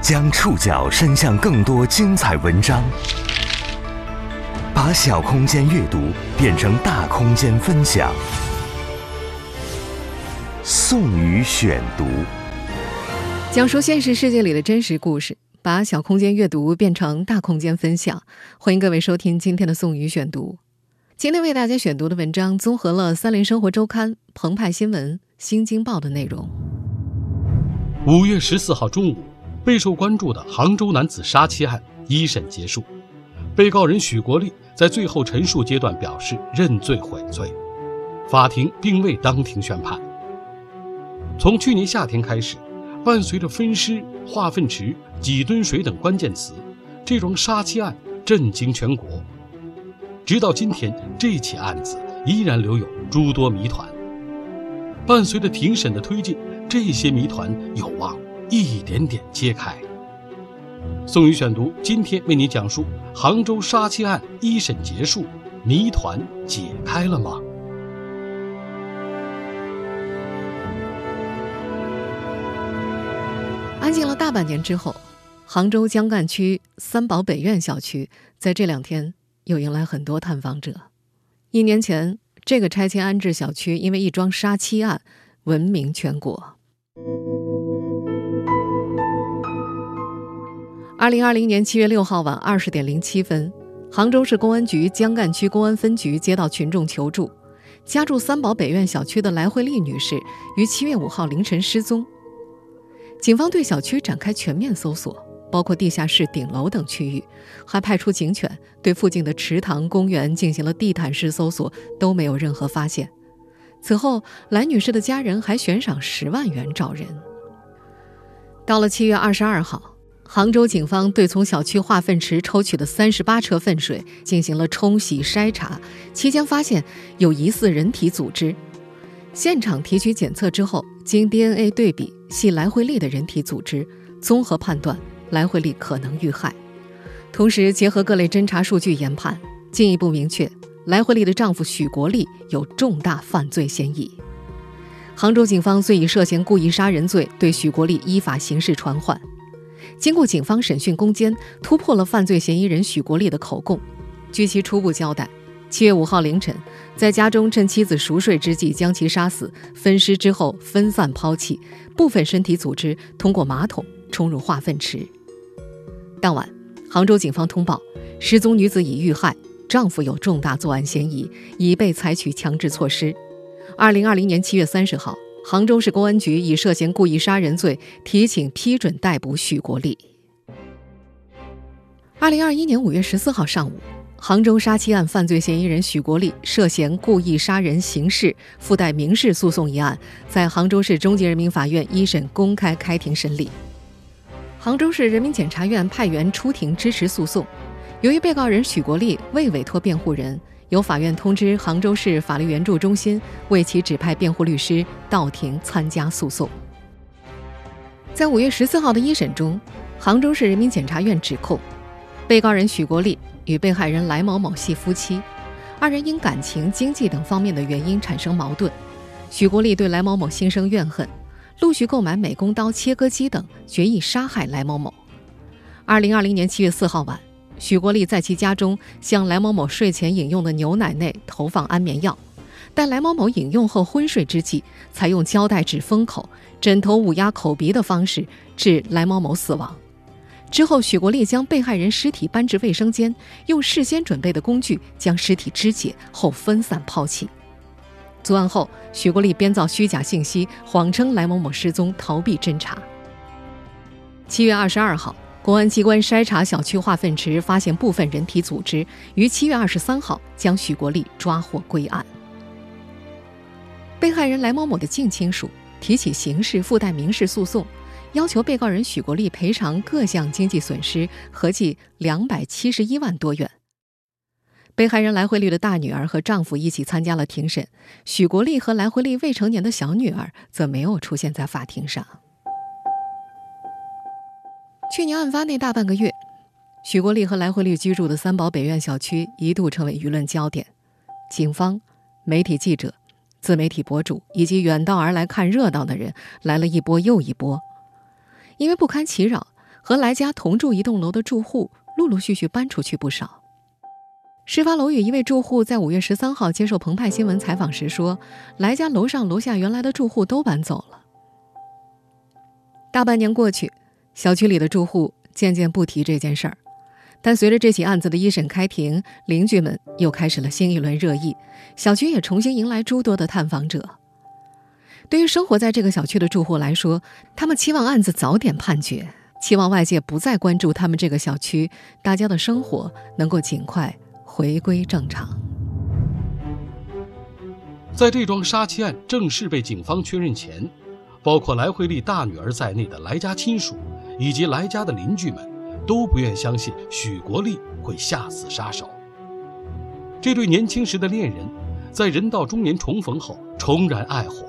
将触角伸向更多精彩文章，把小空间阅读变成大空间分享。宋宇选读，讲述现实世界里的真实故事，把小空间阅读变成大空间分享。欢迎各位收听今天的宋宇选读。今天为大家选读的文章综合了《三联生活周刊》、澎湃新闻、新京报的内容。五月十四号中午。备受关注的杭州男子杀妻案一审结束，被告人许国立在最后陈述阶段表示认罪悔罪，法庭并未当庭宣判。从去年夏天开始，伴随着分尸、化粪池、几吨水等关键词，这桩杀妻案震惊全国。直到今天，这起案子依然留有诸多谜团。伴随着庭审的推进，这些谜团有望。一点点揭开。宋宇选读，今天为你讲述杭州杀妻案一审结束，谜团解开了吗？安静了大半年之后，杭州江干区三宝北苑小区在这两天又迎来很多探访者。一年前，这个拆迁安置小区因为一桩杀妻案闻名全国。二零二零年七月六号晚二十点零七分，杭州市公安局江干区公安分局接到群众求助，家住三宝北苑小区的来慧丽女士于七月五号凌晨失踪。警方对小区展开全面搜索，包括地下室、顶楼等区域，还派出警犬对附近的池塘、公园进行了地毯式搜索，都没有任何发现。此后，来女士的家人还悬赏十万元找人。到了七月二十二号。杭州警方对从小区化粪池抽取的三十八车粪水进行了冲洗筛查，期间发现有疑似人体组织。现场提取检测之后，经 DNA 对比系来惠利的人体组织，综合判断来惠利可能遇害。同时，结合各类侦查数据研判，进一步明确来惠利的丈夫许国立有重大犯罪嫌疑。杭州警方遂以涉嫌故意杀人罪对许国立依法刑事传唤。经过警方审讯攻坚，突破了犯罪嫌疑人许国立的口供。据其初步交代，七月五号凌晨，在家中趁妻子熟睡之际将其杀死，分尸之后分散抛弃，部分身体组织通过马桶冲入化粪池。当晚，杭州警方通报失踪女子已遇害，丈夫有重大作案嫌疑，已被采取强制措施。二零二零年七月三十号。杭州市公安局以涉嫌故意杀人罪提请批准逮捕许国立。二零二一年五月十四号上午，杭州杀妻案犯罪嫌疑人许国立涉嫌故意杀人刑事附带民事诉讼一案，在杭州市中级人民法院一审公开开庭审理。杭州市人民检察院派员出庭支持诉讼，由于被告人许国立未委托辩护人。由法院通知杭州市法律援助中心为其指派辩护律师到庭参加诉讼。在五月十四号的一审中，杭州市人民检察院指控，被告人许国立与被害人来某某系夫妻，二人因感情、经济等方面的原因产生矛盾。许国立对来某某心生怨恨，陆续购买美工刀、切割机等，决意杀害来某某。二零二零年七月四号晚。许国立在其家中向来某某睡前饮用的牛奶内投放安眠药，待来某某饮用后昏睡之际，采用胶带纸封口、枕头捂压口鼻的方式致来某某死亡。之后，许国立将被害人尸体搬至卫生间，用事先准备的工具将尸体肢解后分散抛弃。作案后，许国立编造虚假信息，谎称来某某失踪，逃避侦查。七月二十二号。公安机关筛查小区化粪池，发现部分人体组织，于七月二十三号将许国立抓获归案。被害人来某某的近亲属提起刑事附带民事诉讼，要求被告人许国立赔偿各项经济损失合计两百七十一万多元。被害人来慧丽的大女儿和丈夫一起参加了庭审，许国立和来慧丽未成年的小女儿则没有出现在法庭上。去年案发那大半个月，许国立和来慧丽居住的三宝北苑小区一度成为舆论焦点。警方、媒体记者、自媒体博主以及远道而来看热闹的人来了一波又一波。因为不堪其扰，和来家同住一栋楼的住户陆陆续续搬出去不少。事发楼宇一位住户在五月十三号接受澎湃新闻采访时说：“来家楼上楼下原来的住户都搬走了。”大半年过去，小区里的住户渐渐不提这件事儿。但随着这起案子的一审开庭，邻居们又开始了新一轮热议，小区也重新迎来诸多的探访者。对于生活在这个小区的住户来说，他们期望案子早点判决，期望外界不再关注他们这个小区，大家的生活能够尽快回归正常。在这桩杀妻案正式被警方确认前，包括来惠丽大女儿在内的来家亲属以及来家的邻居们。都不愿相信许国立会下死杀手。这对年轻时的恋人，在人到中年重逢后重燃爱火，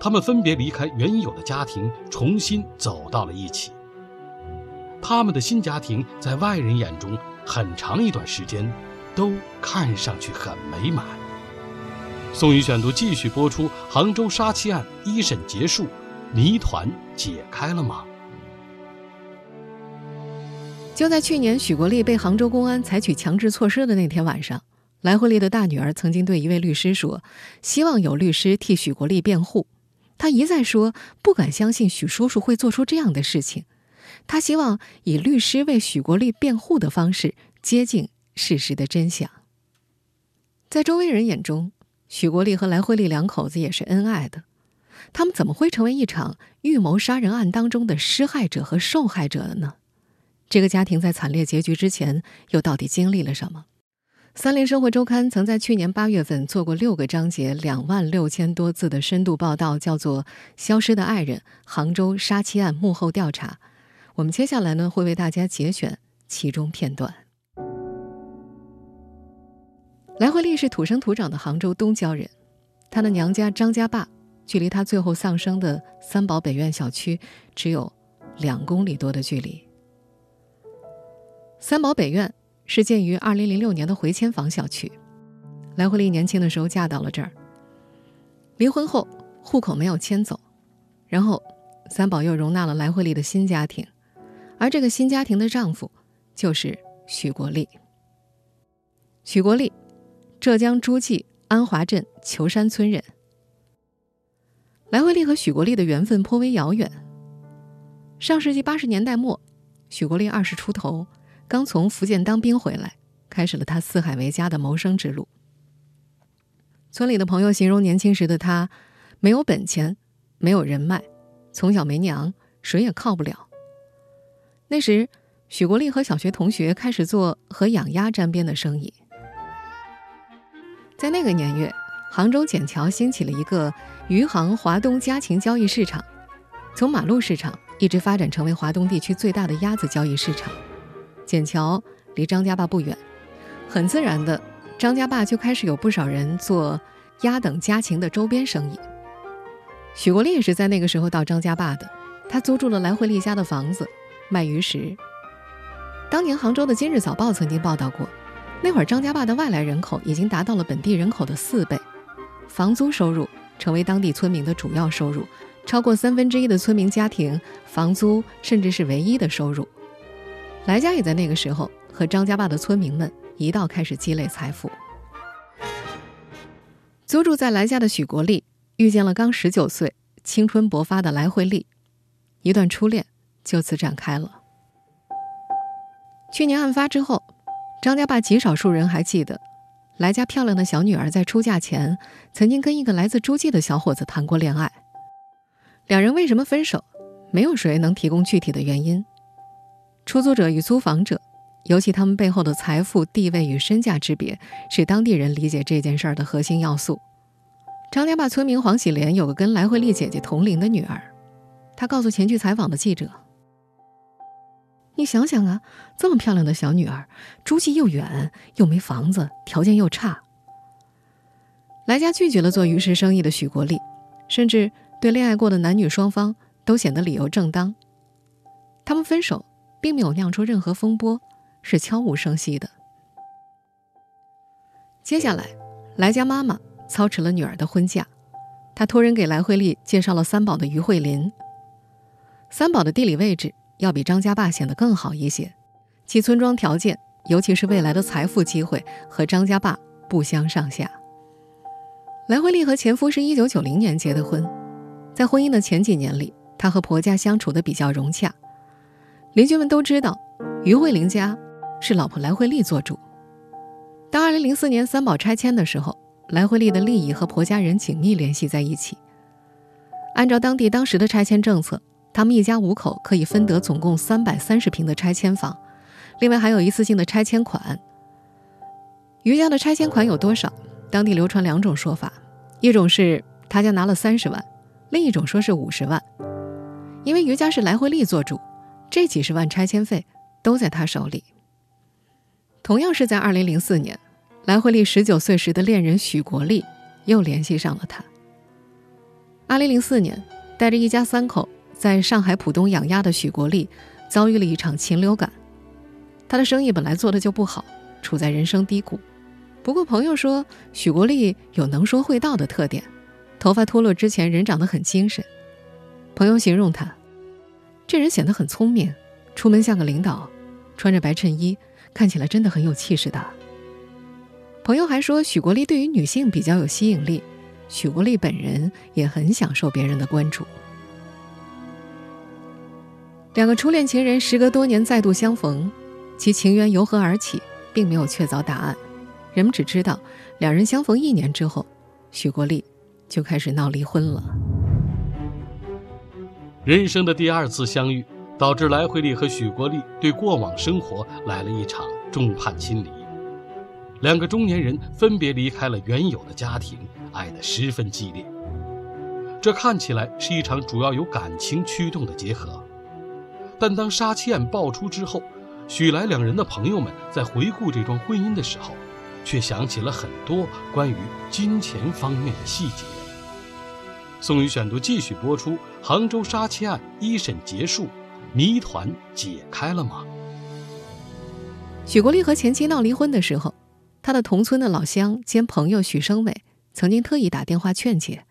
他们分别离开原有的家庭，重新走到了一起。他们的新家庭在外人眼中，很长一段时间都看上去很美满。宋宇选读继续播出：杭州杀妻案一审结束，谜团解开了吗？就在去年，许国立被杭州公安采取强制措施的那天晚上，来惠丽的大女儿曾经对一位律师说：“希望有律师替许国立辩护。”他一再说不敢相信许叔叔会做出这样的事情。他希望以律师为许国立辩护的方式接近事实的真相。在周围人眼中，许国立和来惠丽两口子也是恩爱的，他们怎么会成为一场预谋杀人案当中的施害者和受害者呢？这个家庭在惨烈结局之前，又到底经历了什么？三联生活周刊曾在去年八月份做过六个章节、两万六千多字的深度报道，叫做《消失的爱人：杭州杀妻案幕后调查》。我们接下来呢，会为大家节选其中片段。来惠丽是土生土长的杭州东郊人，她的娘家张家坝距离她最后丧生的三宝北苑小区只有两公里多的距离。三宝北苑是建于2006年的回迁房小区。来惠丽年轻的时候嫁到了这儿。离婚后，户口没有迁走，然后三宝又容纳了来惠丽的新家庭，而这个新家庭的丈夫就是许国立。许国立，浙江诸暨安华镇裘山村人。来惠丽和许国立的缘分颇为遥远。上世纪八十年代末，许国立二十出头。刚从福建当兵回来，开始了他四海为家的谋生之路。村里的朋友形容年轻时的他，没有本钱，没有人脉，从小没娘，谁也靠不了。那时，许国立和小学同学开始做和养鸭沾边的生意。在那个年月，杭州笕桥兴起了一个余杭华东家禽交易市场，从马路市场一直发展成为华东地区最大的鸭子交易市场。笕桥离张家坝不远，很自然的，张家坝就开始有不少人做鸭等家禽的周边生意。许国立也是在那个时候到张家坝的，他租住了来回丽家的房子，卖鱼食。当年杭州的《今日早报》曾经报道过，那会儿张家坝的外来人口已经达到了本地人口的四倍，房租收入成为当地村民的主要收入，超过三分之一的村民家庭房租甚至是唯一的收入。来家也在那个时候和张家坝的村民们一道开始积累财富。租住在来家的许国立遇见了刚十九岁、青春勃发的来惠丽，一段初恋就此展开了。去年案发之后，张家坝极少数人还记得，来家漂亮的小女儿在出嫁前曾经跟一个来自诸暨的小伙子谈过恋爱。两人为什么分手？没有谁能提供具体的原因。出租者与租房者，尤其他们背后的财富、地位与身价之别，是当地人理解这件事儿的核心要素。张家坝村民黄喜莲有个跟来惠丽姐姐同龄的女儿，她告诉前去采访的记者：“你想想啊，这么漂亮的小女儿，诸暨又远又没房子，条件又差。”来家拒绝了做鱼食生意的许国立，甚至对恋爱过的男女双方都显得理由正当。他们分手。并没有酿出任何风波，是悄无声息的。接下来，来家妈妈操持了女儿的婚嫁，她托人给来惠丽介绍了三宝的于慧林。三宝的地理位置要比张家坝显得更好一些，其村庄条件，尤其是未来的财富机会，和张家坝不相上下。来慧丽和前夫是一九九零年结的婚，在婚姻的前几年里，她和婆家相处的比较融洽。邻居们都知道，于慧玲家是老婆来慧丽做主。当二零零四年三宝拆迁的时候，来慧丽的利益和婆家人紧密联系在一起。按照当地当时的拆迁政策，他们一家五口可以分得总共三百三十平的拆迁房，另外还有一次性的拆迁款。于家的拆迁款有多少？当地流传两种说法，一种是他家拿了三十万，另一种说是五十万。因为于家是来慧丽做主，这几十万拆迁费都在他手里。同样是在二零零四年，来慧丽十九岁时的恋人许国立又联系上了他。二零零四年，带着一家三口在上海浦东养鸭的许国立遭遇了一场禽流感。他的生意本来做的就不好，处在人生低谷。不过朋友说，许国立有能说会道的特点，头发脱落之前人长得很精神。朋友形容他，这人显得很聪明，出门像个领导，穿着白衬衣，看起来真的很有气势的。朋友还说，许国立对于女性比较有吸引力。许国立本人也很享受别人的关注。两个初恋情人时隔多年再度相逢，其情缘由何而起，并没有确凿答案。人们只知道，两人相逢一年之后，许国立就开始闹离婚了。人生的第二次相遇，导致来慧丽和许国立对过往生活来了一场众叛亲离。两个中年人分别离开了原有的家庭。爱得十分激烈，这看起来是一场主要由感情驱动的结合，但当杀妻案爆出之后，许来两人的朋友们在回顾这桩婚姻的时候，却想起了很多关于金钱方面的细节。宋宇选读继续播出：杭州杀妻案一审结束，谜团解开了吗？许国立和前妻闹离婚的时候，他的同村的老乡兼朋友许生伟。曾经特意打电话劝解，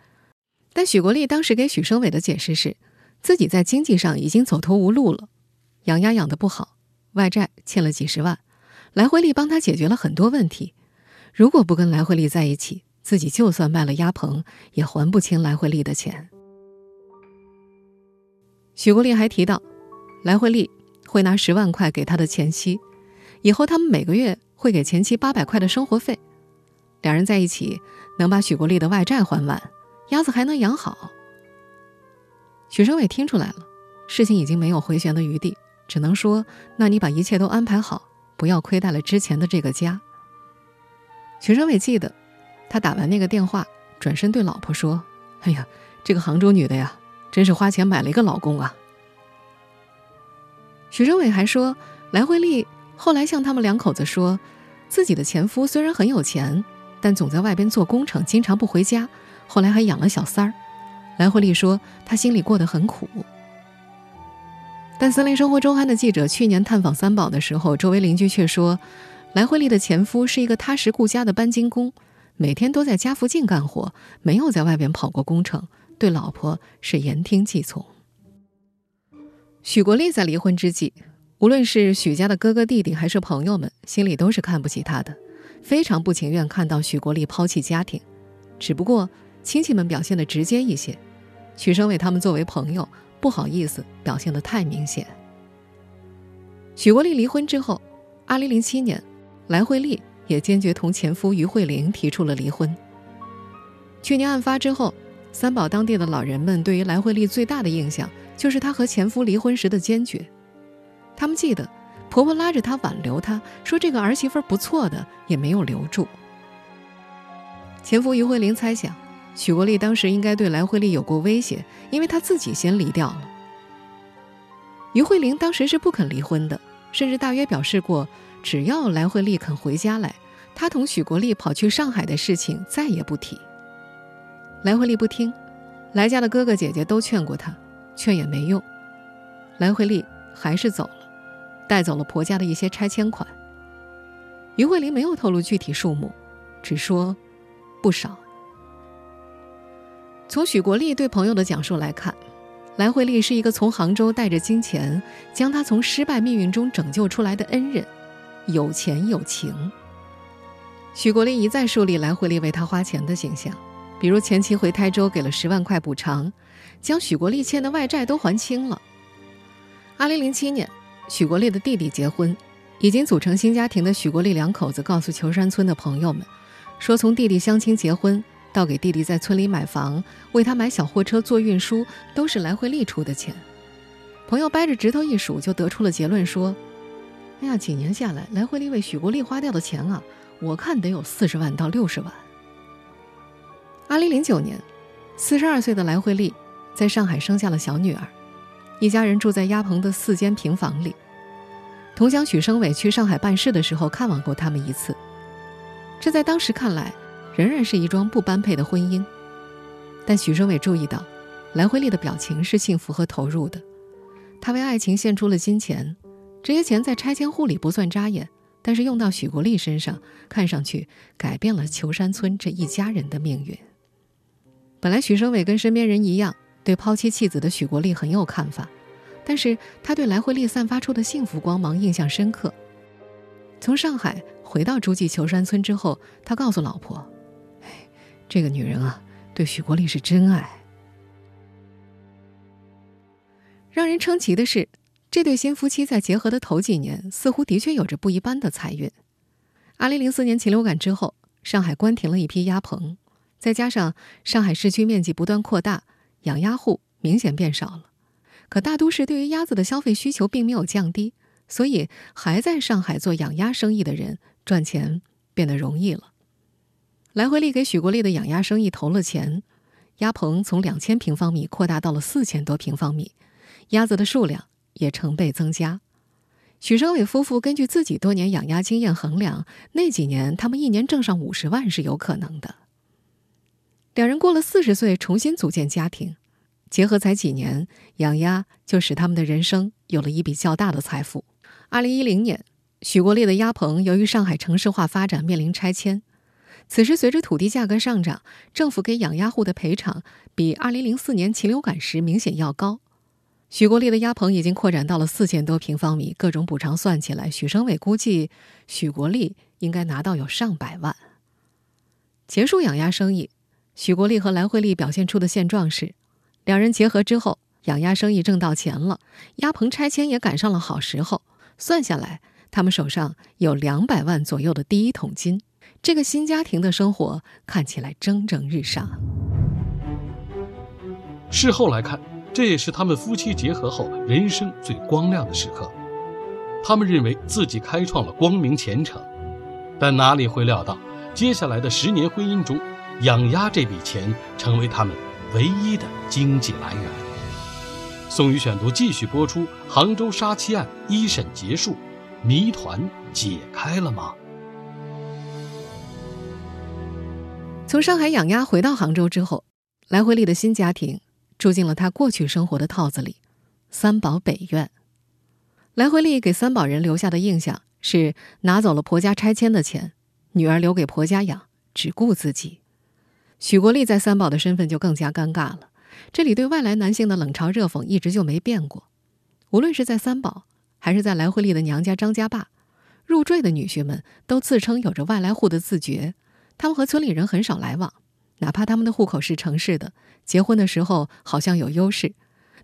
但许国立当时给许生伟的解释是，自己在经济上已经走投无路了，养鸭养得不好，外债欠了几十万，来慧丽帮他解决了很多问题，如果不跟来慧丽在一起，自己就算卖了鸭棚，也还不清来慧丽的钱。许国立还提到，来慧丽会拿十万块给他的前妻，以后他们每个月会给前妻八百块的生活费。两人在一起能把许国立的外债还完，鸭子还能养好。许生伟听出来了，事情已经没有回旋的余地，只能说：“那你把一切都安排好，不要亏待了之前的这个家。”许生伟记得，他打完那个电话，转身对老婆说：“哎呀，这个杭州女的呀，真是花钱买了一个老公啊。”许生伟还说，来慧丽后来向他们两口子说，自己的前夫虽然很有钱。但总在外边做工程，经常不回家。后来还养了小三儿。来慧丽说，她心里过得很苦。但《森林生活周刊》的记者去年探访三宝的时候，周围邻居却说，来慧丽的前夫是一个踏实顾家的搬金工，每天都在家附近干活，没有在外边跑过工程，对老婆是言听计从。许国立在离婚之际，无论是许家的哥哥弟弟还是朋友们，心里都是看不起他的。非常不情愿看到许国立抛弃家庭，只不过亲戚们表现的直接一些，许生伟他们作为朋友不好意思表现的太明显。许国立离婚之后，二零零七年，来慧丽也坚决同前夫于慧玲提出了离婚。去年案发之后，三宝当地的老人们对于来慧丽最大的印象就是她和前夫离婚时的坚决，他们记得。婆婆拉着她挽留她，说这个儿媳妇不错的，也没有留住。前夫于慧玲猜想，许国立当时应该对来慧丽有过威胁，因为他自己先离掉了。于慧玲当时是不肯离婚的，甚至大约表示过，只要来慧丽肯回家来，她同许国立跑去上海的事情再也不提。来慧丽不听，来家的哥哥姐姐都劝过她，劝也没用，来慧丽还是走了。带走了婆家的一些拆迁款。于慧玲没有透露具体数目，只说不少。从许国立对朋友的讲述来看，来惠利是一个从杭州带着金钱将他从失败命运中拯救出来的恩人，有钱有情。许国立一再树立来惠利为他花钱的形象，比如前妻回台州给了十万块补偿，将许国立欠的外债都还清了。二零零七年，许国立的弟弟结婚，已经组成新家庭的许国立两口子告诉求山村的朋友们，说从弟弟相亲结婚。到给弟弟在村里买房，为他买小货车做运输，都是来回利出的钱。朋友掰着指头一数，就得出了结论说：“哎呀，几年下来，来回利为许国立花掉的钱啊，我看得有四十万到六十万。”二零零九年，四十二岁的来回利在上海生下了小女儿，一家人住在鸭棚的四间平房里。同乡许生伟去上海办事的时候看望过他们一次，这在当时看来。仍然是一桩不般配的婚姻，但许生伟注意到，来惠利的表情是幸福和投入的。他为爱情献出了金钱，这些钱在拆迁户里不算扎眼，但是用到许国立身上，看上去改变了求山村这一家人的命运。本来许生伟跟身边人一样，对抛妻弃子的许国立很有看法，但是他对来回利散发出的幸福光芒印象深刻。从上海回到诸暨求山村之后，他告诉老婆。哎这个女人啊，对许国立是真爱。让人称奇的是，这对新夫妻在结合的头几年，似乎的确有着不一般的财运。二零零四年禽流感之后，上海关停了一批鸭棚，再加上上海市区面积不断扩大，养鸭户明显变少了。可大都市对于鸭子的消费需求并没有降低，所以还在上海做养鸭生意的人赚钱变得容易了。来回利给许国立的养鸭生意投了钱，鸭棚从两千平方米扩大到了四千多平方米，鸭子的数量也成倍增加。许生伟夫妇根据自己多年养鸭经验衡量，那几年他们一年挣上五十万是有可能的。两人过了四十岁重新组建家庭，结合才几年，养鸭就使他们的人生有了一笔较大的财富。二零一零年，许国立的鸭棚由于上海城市化发展面临拆迁。此时，随着土地价格上涨，政府给养鸭户的赔偿比2004年禽流感时明显要高。许国立的鸭棚已经扩展到了四千多平方米，各种补偿算起来，许生伟估计许国立应该拿到有上百万。结束养鸭生意，许国立和兰惠丽表现出的现状是：两人结合之后，养鸭生意挣到钱了，鸭棚拆迁也赶上了好时候，算下来，他们手上有两百万左右的第一桶金。这个新家庭的生活看起来蒸蒸日上。事后来看，这也是他们夫妻结合后人生最光亮的时刻。他们认为自己开创了光明前程，但哪里会料到，接下来的十年婚姻中，养鸭这笔钱成为他们唯一的经济来源。宋宇选读继续播出：杭州杀妻案一审结束，谜团解开了吗？从上海养鸭回到杭州之后，来回利的新家庭住进了他过去生活的套子里——三宝北苑。来回利给三宝人留下的印象是拿走了婆家拆迁的钱，女儿留给婆家养，只顾自己。许国立在三宝的身份就更加尴尬了。这里对外来男性的冷嘲热讽一直就没变过，无论是在三宝还是在来回利的娘家张家坝，入赘的女婿们都自称有着外来户的自觉。他们和村里人很少来往，哪怕他们的户口是城市的，结婚的时候好像有优势，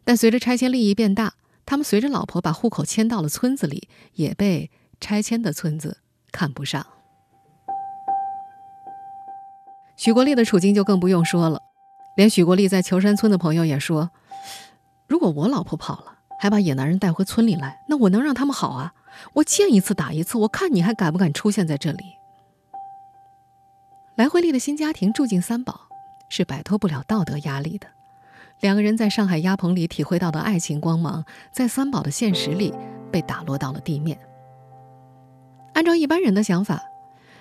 但随着拆迁利益变大，他们随着老婆把户口迁到了村子里，也被拆迁的村子看不上。许国立的处境就更不用说了，连许国立在求山村的朋友也说：“如果我老婆跑了，还把野男人带回村里来，那我能让他们好啊？我见一次打一次，我看你还敢不敢出现在这里。”来惠丽的新家庭住进三宝，是摆脱不了道德压力的。两个人在上海鸭棚里体会到的爱情光芒，在三宝的现实里被打落到了地面。按照一般人的想法，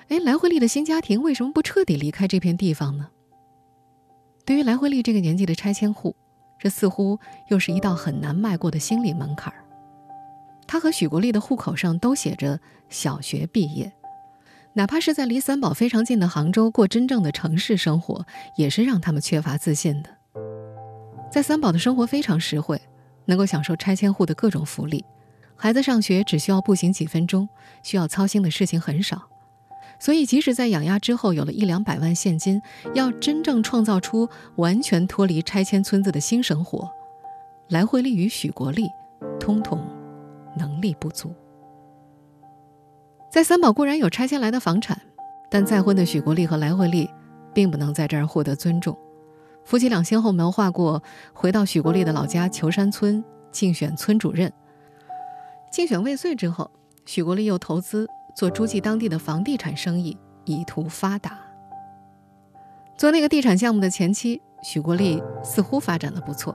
哎，来惠丽的新家庭为什么不彻底离开这片地方呢？对于来惠丽这个年纪的拆迁户，这似乎又是一道很难迈过的心理门槛儿。他和许国立的户口上都写着小学毕业。哪怕是在离三宝非常近的杭州过真正的城市生活，也是让他们缺乏自信的。在三宝的生活非常实惠，能够享受拆迁户的各种福利。孩子上学只需要步行几分钟，需要操心的事情很少。所以，即使在养鸭之后有了一两百万现金，要真正创造出完全脱离拆迁村子的新生活，来惠利与许国立通通能力不足。在三宝固然有拆迁来的房产，但再婚的许国立和来惠利并不能在这儿获得尊重。夫妻俩先后谋划过回到许国立的老家求山村竞选村主任。竞选未遂之后，许国立又投资。做诸暨当地的房地产生意，以图发达。做那个地产项目的前期，许国立似乎发展的不错，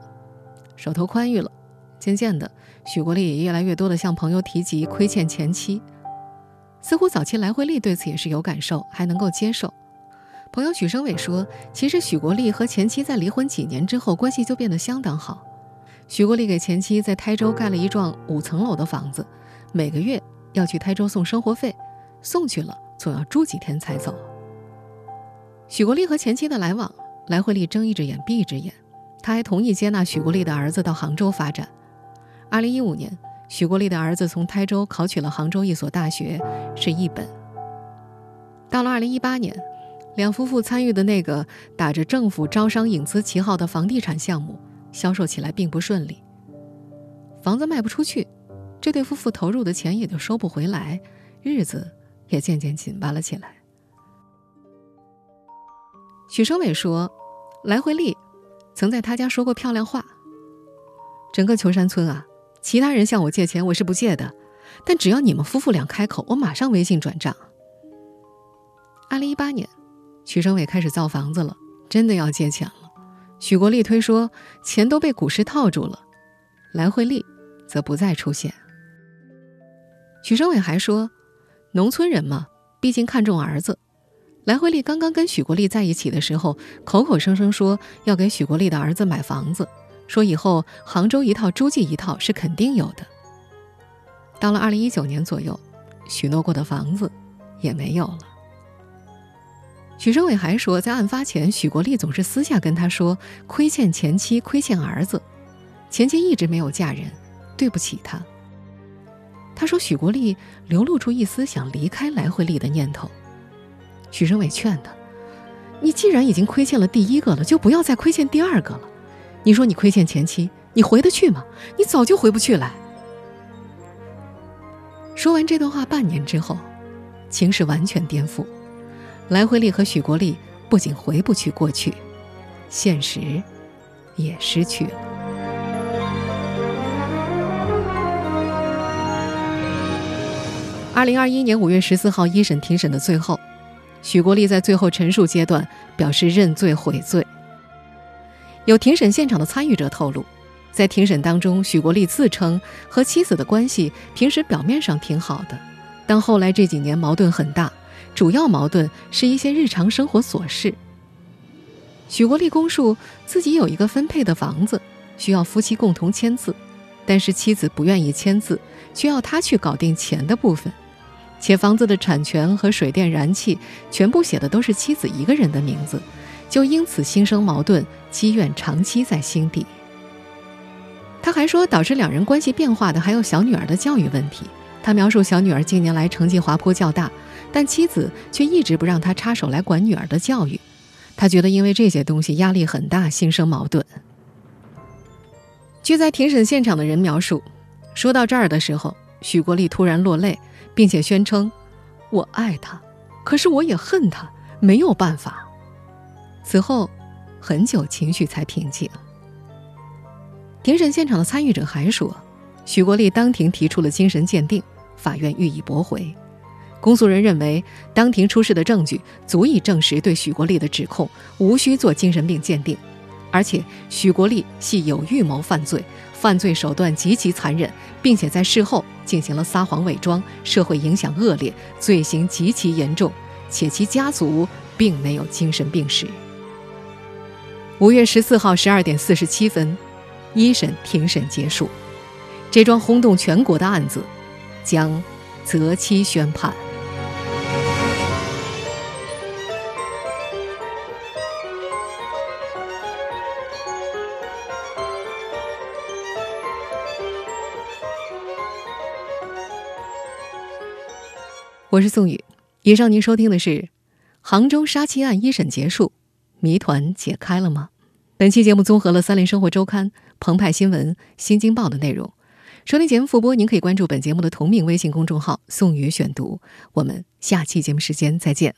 手头宽裕了。渐渐的，许国立也越来越多的向朋友提及亏欠前妻。似乎早期来惠利对此也是有感受，还能够接受。朋友许生伟说，其实许国立和前妻在离婚几年之后，关系就变得相当好。许国立给前妻在台州盖了一幢五层楼的房子，每个月。要去台州送生活费，送去了总要住几天才走。许国立和前妻的来往，来惠利睁一只眼闭一只眼。他还同意接纳许国立的儿子到杭州发展。二零一五年，许国立的儿子从台州考取了杭州一所大学，是一本。到了二零一八年，两夫妇参与的那个打着政府招商引资旗号的房地产项目，销售起来并不顺利，房子卖不出去。这对夫妇投入的钱也就收不回来，日子也渐渐紧巴了起来。许生伟说：“来惠利曾在他家说过漂亮话。整个求山村啊，其他人向我借钱我是不借的，但只要你们夫妇俩开口，我马上微信转账。”二零一八年，许生伟开始造房子了，真的要借钱了。许国立推说钱都被股市套住了，来惠利则不再出现。许生伟还说：“农村人嘛，毕竟看重儿子。来惠利刚刚跟许国立在一起的时候，口口声声说要给许国立的儿子买房子，说以后杭州一套，诸暨一套是肯定有的。到了二零一九年左右，许诺过的房子也没有了。”许生伟还说，在案发前，许国立总是私下跟他说，亏欠前妻，亏欠儿子，前妻一直没有嫁人，对不起他。他说：“许国立流露出一丝想离开来惠利的念头。”许生伟劝他：“你既然已经亏欠了第一个了，就不要再亏欠第二个了。你说你亏欠前妻，你回得去吗？你早就回不去了。”说完这段话，半年之后，情势完全颠覆。来惠丽和许国立不仅回不去过去，现实也失去了。二零二一年五月十四号一审庭审的最后，许国立在最后陈述阶段表示认罪悔罪。有庭审现场的参与者透露，在庭审当中，许国立自称和妻子的关系平时表面上挺好的，但后来这几年矛盾很大，主要矛盾是一些日常生活琐事。许国立供述自己有一个分配的房子，需要夫妻共同签字，但是妻子不愿意签字，需要他去搞定钱的部分。且房子的产权和水电燃气全部写的都是妻子一个人的名字，就因此心生矛盾，积怨长期在心底。他还说，导致两人关系变化的还有小女儿的教育问题。他描述小女儿近年来成绩滑坡较大，但妻子却一直不让他插手来管女儿的教育。他觉得因为这些东西压力很大，心生矛盾。据在庭审现场的人描述，说到这儿的时候，许国立突然落泪。并且宣称：“我爱他，可是我也恨他，没有办法。”此后，很久情绪才平静。庭审现场的参与者还说，许国立当庭提出了精神鉴定，法院予以驳回。公诉人认为，当庭出示的证据足以证实对许国立的指控，无需做精神病鉴定。而且，许国立系有预谋犯罪。犯罪手段极其残忍，并且在事后进行了撒谎伪装，社会影响恶劣，罪行极其严重，且其家族并没有精神病史。五月十四号十二点四十七分一审庭审结束。这桩轰动全国的案子将择期宣判。我是宋宇以上您收听的是杭州杀妻案一审结束谜团解开了吗？本期节目综合了《三联生活周刊》、澎湃新闻、新京报的内容。收听节目复播，您可以关注本节目的同名微信公众号“宋宇选读”。我们下期节目时间再见。